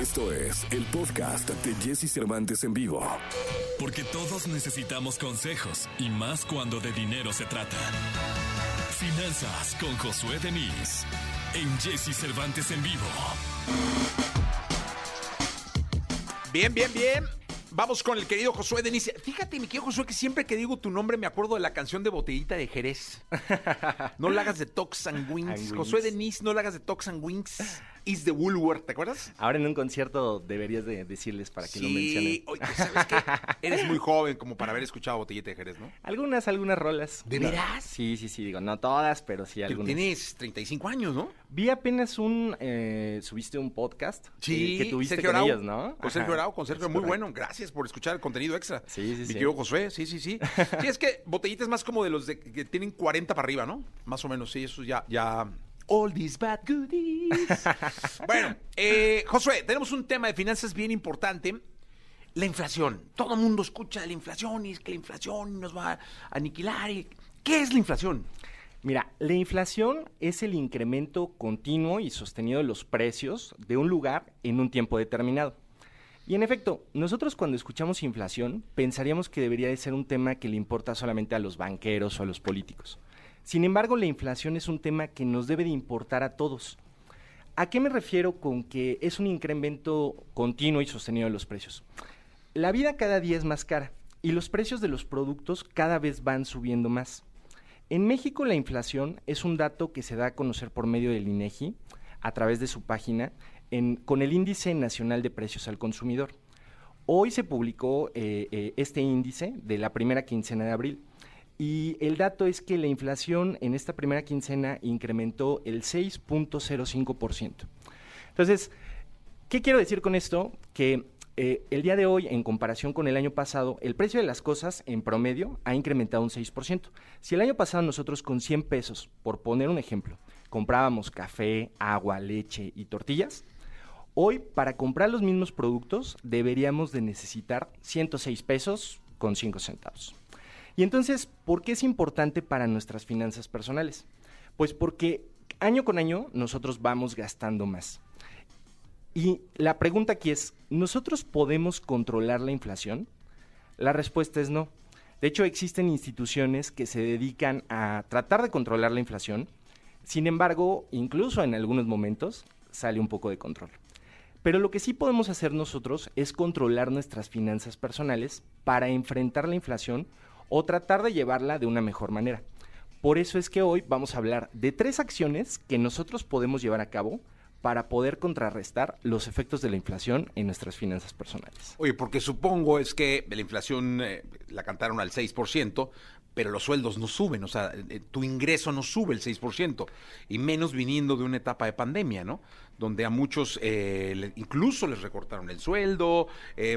Esto es el podcast de Jesse Cervantes en vivo. Porque todos necesitamos consejos y más cuando de dinero se trata. Finanzas con Josué Denis en Jesse Cervantes en vivo. Bien, bien, bien. Vamos con el querido Josué Denis. Fíjate, mi querido Josué, que siempre que digo tu nombre me acuerdo de la canción de Botellita de Jerez. No la hagas de Tox and Wings. Josué Denis, no la hagas de Tox and Wings. Is the Woolworth, ¿te acuerdas? Ahora en un concierto deberías de decirles para que lo Sí, mencionen. oye, ¿sabes qué? Eres muy joven como para haber escuchado Botellita de Jerez, ¿no? Algunas, algunas rolas. ¿De veras? Sí, sí, sí, digo, no todas, pero sí algunas. tienes 35 años, ¿no? Vi apenas un, eh, subiste un podcast eh, que tuviste Sergio con Arau. ellos, ¿no? Con Sergio Arau, con Sergio, es muy bueno. Gracias por escuchar el contenido extra. Sí, sí, Mi sí. querido Josué, sí, sí, sí. Sí, es que Botellita es más como de los de, que tienen 40 para arriba, ¿no? Más o menos, sí, eso ya, ya... All these bad goodies. bueno, eh, Josué, tenemos un tema de finanzas bien importante. La inflación. Todo el mundo escucha de la inflación y es que la inflación nos va a aniquilar. y- ¿Qué es la inflación? Mira, la inflación es el incremento continuo y sostenido de los precios de un lugar en un tiempo determinado. Y en efecto, nosotros cuando escuchamos inflación pensaríamos que debería de ser un tema que le importa solamente a los banqueros o a los políticos. Sin embargo, la inflación es un tema que nos debe de importar a todos. ¿A qué me refiero con que es un incremento continuo y sostenido de los precios? La vida cada día es más cara y los precios de los productos cada vez van subiendo más. En México la inflación es un dato que se da a conocer por medio del INEGI a través de su página con el Índice Nacional de Precios al Consumidor. Hoy se publicó eh, eh, este índice de la primera quincena de abril y el dato es que la inflación en esta primera quincena incrementó el 6.05%. Entonces, ¿qué quiero decir con esto? Que eh, el día de hoy, en comparación con el año pasado, el precio de las cosas en promedio ha incrementado un 6%. Si el año pasado nosotros con 100 pesos, por poner un ejemplo, comprábamos café, agua, leche y tortillas, hoy para comprar los mismos productos deberíamos de necesitar 106 pesos con 5 centavos. Y entonces, ¿por qué es importante para nuestras finanzas personales? Pues porque año con año nosotros vamos gastando más. Y la pregunta aquí es, ¿nosotros podemos controlar la inflación? La respuesta es no. De hecho, existen instituciones que se dedican a tratar de controlar la inflación. Sin embargo, incluso en algunos momentos sale un poco de control. Pero lo que sí podemos hacer nosotros es controlar nuestras finanzas personales para enfrentar la inflación o tratar de llevarla de una mejor manera. Por eso es que hoy vamos a hablar de tres acciones que nosotros podemos llevar a cabo para poder contrarrestar los efectos de la inflación en nuestras finanzas personales. Oye, porque supongo es que la inflación eh, la cantaron al 6%, pero los sueldos no suben, o sea, eh, tu ingreso no sube el 6%, y menos viniendo de una etapa de pandemia, ¿no? Donde a muchos eh, incluso les recortaron el sueldo,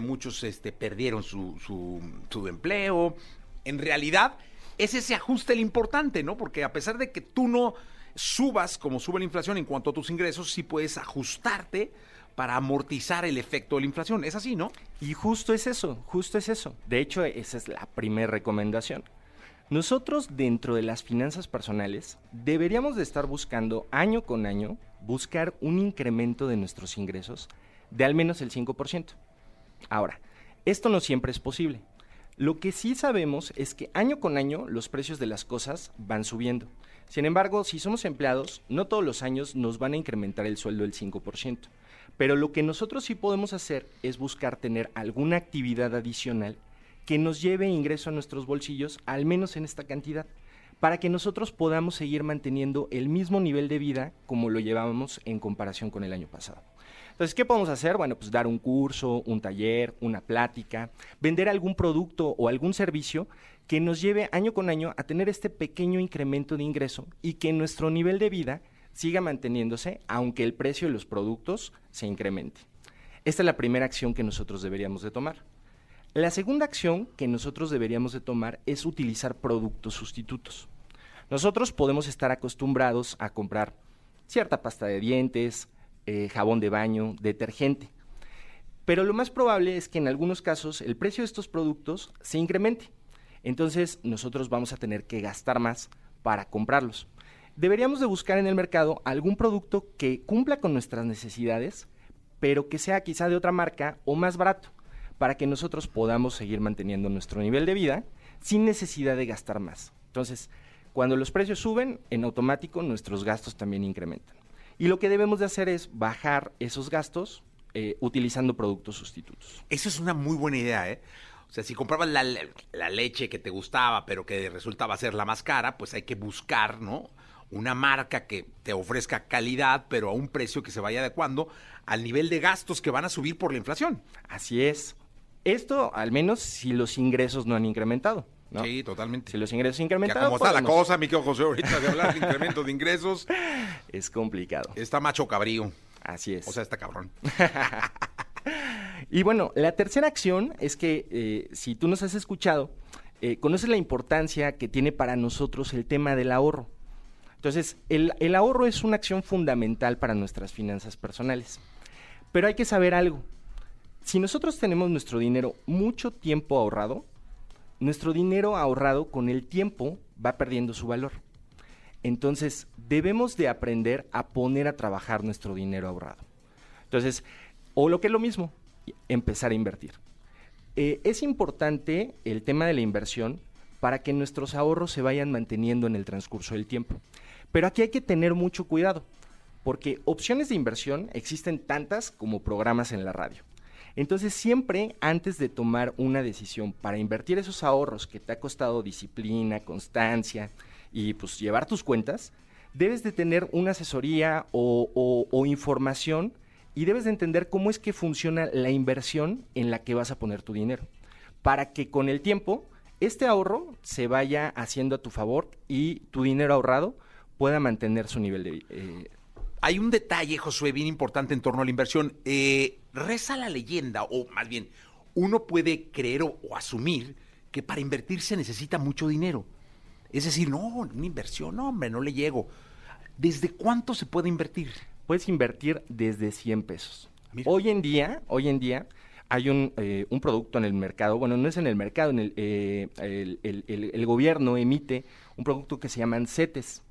muchos este, perdieron su, su, su empleo. En realidad, es ese ajuste el importante, ¿no? Porque a pesar de que tú no subas como sube la inflación en cuanto a tus ingresos, sí puedes ajustarte para amortizar el efecto de la inflación. Es así, ¿no? Y justo es eso, justo es eso. De hecho, esa es la primera recomendación. Nosotros dentro de las finanzas personales deberíamos de estar buscando año con año buscar un incremento de nuestros ingresos de al menos el 5%. Ahora, esto no siempre es posible. Lo que sí sabemos es que año con año los precios de las cosas van subiendo. Sin embargo, si somos empleados, no todos los años nos van a incrementar el sueldo del 5%. Pero lo que nosotros sí podemos hacer es buscar tener alguna actividad adicional que nos lleve ingreso a nuestros bolsillos, al menos en esta cantidad, para que nosotros podamos seguir manteniendo el mismo nivel de vida como lo llevábamos en comparación con el año pasado. Entonces, ¿qué podemos hacer? Bueno, pues dar un curso, un taller, una plática, vender algún producto o algún servicio que nos lleve año con año a tener este pequeño incremento de ingreso y que nuestro nivel de vida siga manteniéndose aunque el precio de los productos se incremente. Esta es la primera acción que nosotros deberíamos de tomar. La segunda acción que nosotros deberíamos de tomar es utilizar productos sustitutos. Nosotros podemos estar acostumbrados a comprar cierta pasta de dientes, eh, jabón de baño, detergente. Pero lo más probable es que en algunos casos el precio de estos productos se incremente. Entonces nosotros vamos a tener que gastar más para comprarlos. Deberíamos de buscar en el mercado algún producto que cumpla con nuestras necesidades, pero que sea quizá de otra marca o más barato, para que nosotros podamos seguir manteniendo nuestro nivel de vida sin necesidad de gastar más. Entonces, cuando los precios suben, en automático nuestros gastos también incrementan. Y lo que debemos de hacer es bajar esos gastos eh, utilizando productos sustitutos. Eso es una muy buena idea, ¿eh? O sea, si comprabas la, la, leche que te gustaba, pero que resultaba ser la más cara, pues hay que buscar, ¿no? Una marca que te ofrezca calidad, pero a un precio que se vaya adecuando al nivel de gastos que van a subir por la inflación. Así es. Esto, al menos, si los ingresos no han incrementado. ¿No? Sí, totalmente. Si los ingresos incrementan. ¿Cómo está la cosa, mi querido José, ahorita de hablar de incremento de ingresos? Es complicado. Está macho cabrío. Así es. O sea, está cabrón. y bueno, la tercera acción es que eh, si tú nos has escuchado, eh, conoces la importancia que tiene para nosotros el tema del ahorro. Entonces, el, el ahorro es una acción fundamental para nuestras finanzas personales. Pero hay que saber algo. Si nosotros tenemos nuestro dinero mucho tiempo ahorrado, nuestro dinero ahorrado con el tiempo va perdiendo su valor. Entonces, debemos de aprender a poner a trabajar nuestro dinero ahorrado. Entonces, o lo que es lo mismo, empezar a invertir. Eh, es importante el tema de la inversión para que nuestros ahorros se vayan manteniendo en el transcurso del tiempo. Pero aquí hay que tener mucho cuidado, porque opciones de inversión existen tantas como programas en la radio. Entonces siempre antes de tomar una decisión para invertir esos ahorros que te ha costado disciplina, constancia y pues llevar tus cuentas, debes de tener una asesoría o, información y debes de entender cómo es que funciona la inversión en la que vas a poner tu dinero, para que con el tiempo este ahorro se vaya haciendo a tu favor y tu dinero ahorrado pueda mantener su nivel de... Eh, hay un detalle, Josué, bien importante en torno a la inversión. Eh, reza la leyenda, o más bien, uno puede creer o, asumir que para invertir se necesita mucho dinero. Es decir, no, una inversión, no, hombre, no le llego. ¿Desde cuánto se puede invertir? Puedes invertir desde 100 pesos. Hoy en día, hoy en día, hay un, eh, un, producto en el mercado, bueno, no es en el mercado, en el, eh, el, el, el, gobierno emite un producto que se llaman CETES.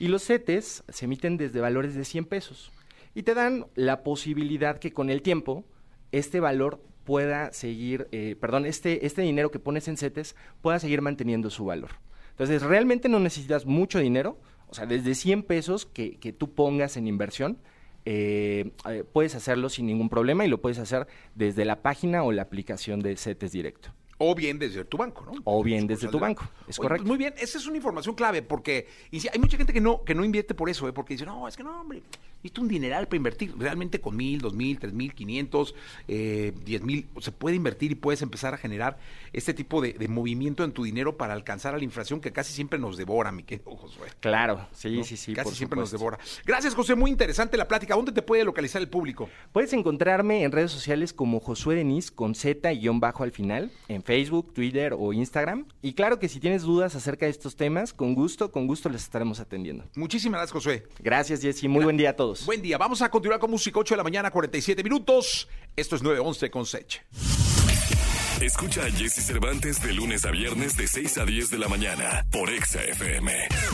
Y los CETES se emiten desde valores de 100 pesos y te dan la posibilidad que con el tiempo este valor pueda seguir, eh, perdón, este, este dinero que pones en CETES pueda seguir manteniendo su valor. Entonces, realmente no necesitas mucho dinero, o sea, desde 100 pesos que, que tú pongas en inversión, eh, eh, puedes hacerlo sin ningún problema y lo puedes hacer desde la página o la aplicación de CETES Directo. O bien desde tu banco, ¿no? O bien desde tu banco, es correcto. muy bien, esa es una información clave porque y hay mucha gente que no que no invierte por eso, ¿eh? porque dice, no, es que no, hombre, necesito un dineral para invertir. Realmente con mil, dos mil, tres mil, quinientos, eh, diez mil, se puede invertir y puedes empezar a generar este tipo de, movimiento en tu dinero para alcanzar a la inflación que casi siempre nos devora, mi querido Josué. Claro, sí, sí, sí. Casi siempre nos devora. Gracias, José, muy interesante la plática. ¿Dónde te puede localizar el público? Puedes encontrarme en redes sociales como Josué Denis con Z y guion bajo al final, en Facebook, Twitter, o Instagram. Y claro que si tienes dudas acerca de estos temas, con gusto, con gusto les estaremos atendiendo. Muchísimas gracias, José. Gracias, Jessy. Muy buen día a todos. Buen día. Vamos a continuar con música 8 de la mañana, 47 minutos. Esto es 911 con Sech. Escucha a Jesse Cervantes de lunes a viernes de 6 a 10 de la mañana por Exa FM.